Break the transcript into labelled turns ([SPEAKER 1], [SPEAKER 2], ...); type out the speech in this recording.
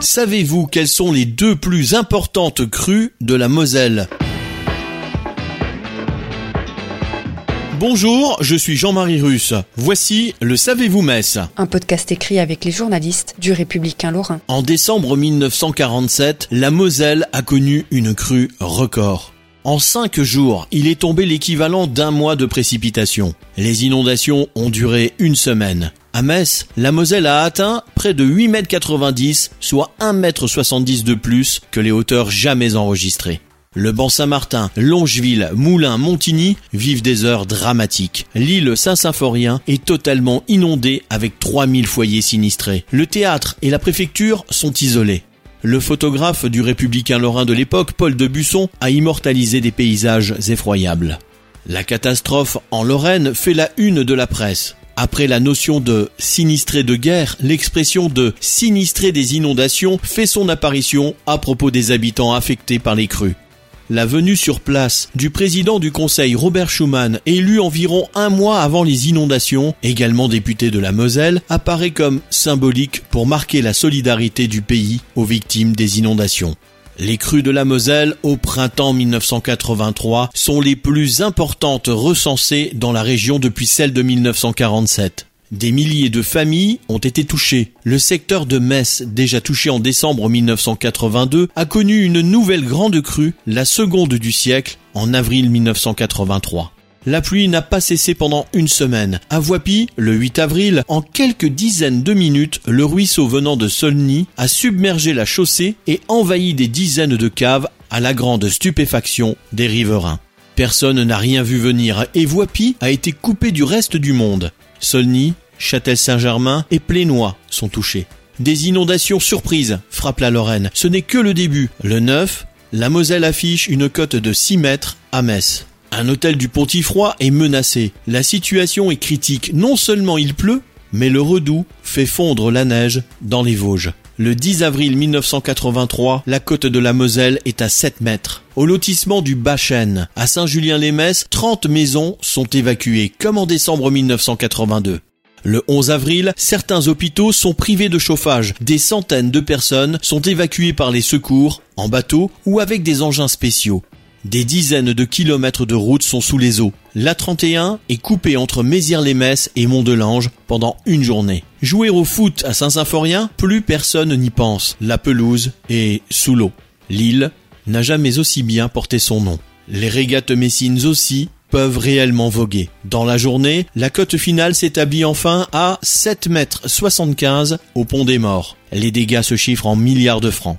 [SPEAKER 1] Savez-vous quelles sont les deux plus importantes crues de la Moselle Bonjour, je suis Jean-Marie Russe. Voici le Savez-vous Metz
[SPEAKER 2] Un podcast écrit avec les journalistes du Républicain Lorrain.
[SPEAKER 1] En décembre 1947, la Moselle a connu une crue record. En cinq jours, il est tombé l'équivalent d'un mois de précipitation. Les inondations ont duré une semaine. À Metz, la Moselle a atteint près de 8,90 m, soit 1,70 m de plus que les hauteurs jamais enregistrées. Le Banc Saint-Martin, Longeville, Moulins, Montigny vivent des heures dramatiques. L'île Saint-Symphorien est totalement inondée avec 3000 foyers sinistrés. Le théâtre et la préfecture sont isolés. Le photographe du républicain lorrain de l'époque, Paul de Busson, a immortalisé des paysages effroyables. La catastrophe en Lorraine fait la une de la presse. Après la notion de sinistré de guerre, l'expression de sinistré des inondations fait son apparition à propos des habitants affectés par les crues. La venue sur place du président du Conseil Robert Schuman, élu environ un mois avant les inondations, également député de la Moselle, apparaît comme symbolique pour marquer la solidarité du pays aux victimes des inondations. Les crues de la Moselle au printemps 1983 sont les plus importantes recensées dans la région depuis celle de 1947. Des milliers de familles ont été touchées. Le secteur de Metz, déjà touché en décembre 1982, a connu une nouvelle grande crue, la seconde du siècle, en avril 1983. La pluie n'a pas cessé pendant une semaine. À Voipy, le 8 avril, en quelques dizaines de minutes, le ruisseau venant de Solny a submergé la chaussée et envahi des dizaines de caves à la grande stupéfaction des riverains. Personne n'a rien vu venir et Voipy a été coupé du reste du monde. Solny, Châtel-Saint-Germain et Plénois sont touchés. Des inondations surprises frappent la Lorraine. Ce n'est que le début. Le 9, la Moselle affiche une cote de 6 mètres à Metz. Un hôtel du Pontifroy est menacé. La situation est critique. Non seulement il pleut, mais le redoux fait fondre la neige dans les Vosges. Le 10 avril 1983, la côte de la Moselle est à 7 mètres. Au lotissement du Bachène, à Saint-Julien-les-Messes, 30 maisons sont évacuées, comme en décembre 1982. Le 11 avril, certains hôpitaux sont privés de chauffage. Des centaines de personnes sont évacuées par les secours, en bateau ou avec des engins spéciaux. Des dizaines de kilomètres de routes sont sous les eaux. L'A31 est coupée entre Mézières-les-Messes et Mont-de-Lange pendant une journée. Jouer au foot à Saint-Symphorien, plus personne n'y pense. La pelouse est sous l'eau. L'île n'a jamais aussi bien porté son nom. Les régates messines aussi peuvent réellement voguer. Dans la journée, la cote finale s'établit enfin à 7 mètres 75 au pont des morts. Les dégâts se chiffrent en milliards de francs.